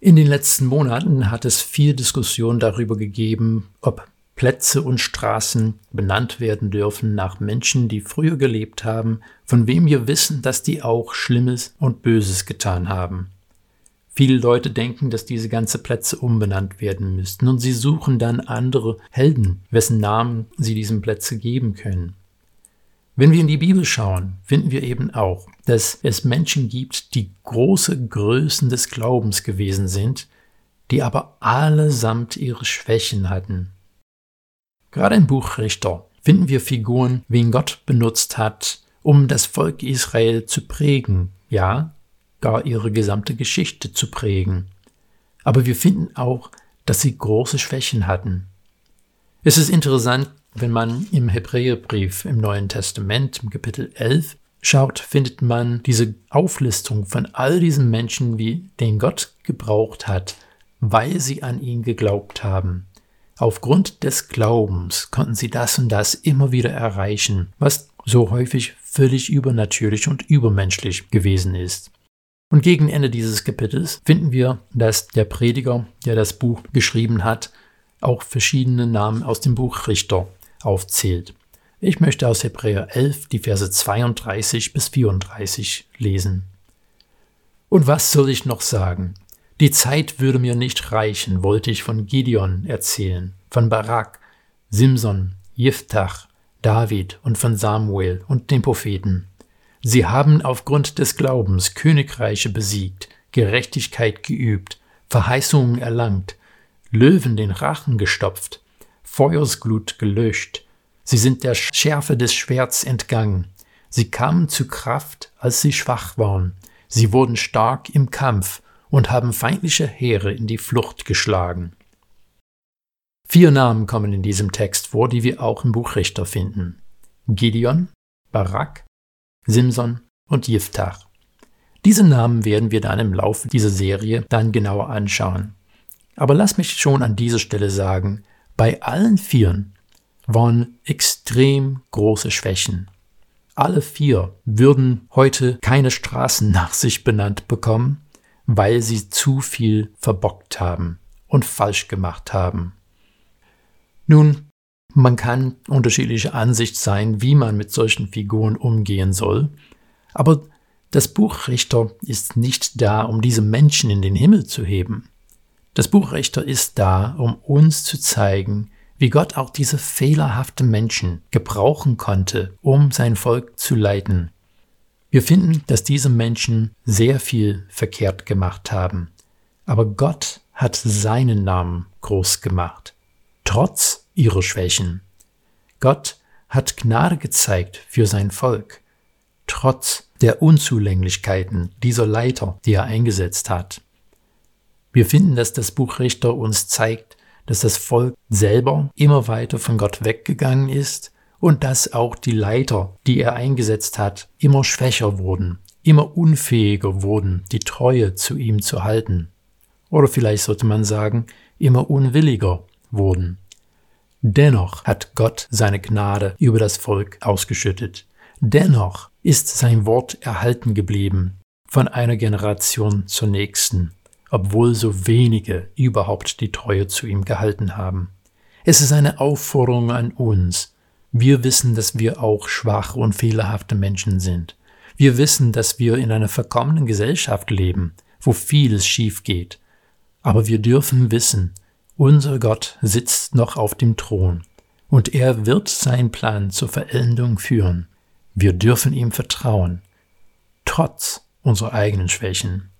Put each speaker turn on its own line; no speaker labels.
In den letzten Monaten hat es viel Diskussion darüber gegeben, ob Plätze und Straßen benannt werden dürfen nach Menschen, die früher gelebt haben, von wem wir wissen, dass die auch Schlimmes und Böses getan haben. Viele Leute denken, dass diese ganzen Plätze umbenannt werden müssten und sie suchen dann andere Helden, wessen Namen sie diesen Plätze geben können. Wenn wir in die Bibel schauen, finden wir eben auch, dass es Menschen gibt, die große Größen des Glaubens gewesen sind, die aber allesamt ihre Schwächen hatten. Gerade im Buch Richter finden wir Figuren, wen Gott benutzt hat, um das Volk Israel zu prägen, ja, gar ihre gesamte Geschichte zu prägen. Aber wir finden auch, dass sie große Schwächen hatten. Es ist interessant, wenn man im Hebräerbrief im Neuen Testament im Kapitel 11 schaut, findet man diese Auflistung von all diesen Menschen, wie den Gott gebraucht hat, weil sie an ihn geglaubt haben. Aufgrund des Glaubens konnten sie das und das immer wieder erreichen, was so häufig völlig übernatürlich und übermenschlich gewesen ist. Und gegen Ende dieses Kapitels finden wir, dass der Prediger, der das Buch geschrieben hat, auch verschiedene Namen aus dem Buch Richter aufzählt. Ich möchte aus Hebräer 11 die Verse 32 bis 34 lesen. Und was soll ich noch sagen? Die Zeit würde mir nicht reichen, wollte ich von Gideon erzählen, von Barak, Simson, Jiftach, David und von Samuel und den Propheten. Sie haben aufgrund des Glaubens Königreiche besiegt, Gerechtigkeit geübt, Verheißungen erlangt, Löwen den Rachen gestopft, Feuersglut gelöscht. Sie sind der Schärfe des Schwerts entgangen. Sie kamen zu Kraft, als sie schwach waren. Sie wurden stark im Kampf und haben feindliche Heere in die Flucht geschlagen. Vier Namen kommen in diesem Text vor, die wir auch im Buch Richter finden. Gideon, Barak, Simson und Jiftach. Diese Namen werden wir dann im Laufe dieser Serie dann genauer anschauen. Aber lass mich schon an dieser Stelle sagen, bei allen Vieren waren extrem große Schwächen. Alle vier würden heute keine Straßen nach sich benannt bekommen, weil sie zu viel verbockt haben und falsch gemacht haben. Nun, man kann unterschiedliche Ansicht sein, wie man mit solchen Figuren umgehen soll, aber das Buch Richter ist nicht da, um diese Menschen in den Himmel zu heben. Das Buch Richter ist da, um uns zu zeigen, wie Gott auch diese fehlerhaften Menschen gebrauchen konnte, um sein Volk zu leiten. Wir finden, dass diese Menschen sehr viel verkehrt gemacht haben, aber Gott hat seinen Namen groß gemacht, trotz ihrer Schwächen. Gott hat Gnade gezeigt für sein Volk, trotz der Unzulänglichkeiten dieser Leiter, die er eingesetzt hat. Wir finden, dass das Buch Richter uns zeigt, dass das Volk selber immer weiter von Gott weggegangen ist und dass auch die Leiter, die er eingesetzt hat, immer schwächer wurden, immer unfähiger wurden, die Treue zu ihm zu halten. Oder vielleicht sollte man sagen, immer unwilliger wurden. Dennoch hat Gott seine Gnade über das Volk ausgeschüttet. Dennoch ist sein Wort erhalten geblieben von einer Generation zur nächsten obwohl so wenige überhaupt die Treue zu ihm gehalten haben. Es ist eine Aufforderung an uns. Wir wissen, dass wir auch schwache und fehlerhafte Menschen sind. Wir wissen, dass wir in einer verkommenen Gesellschaft leben, wo vieles schief geht. Aber wir dürfen wissen, unser Gott sitzt noch auf dem Thron und er wird seinen Plan zur Veränderung führen. Wir dürfen ihm vertrauen, trotz unserer eigenen Schwächen.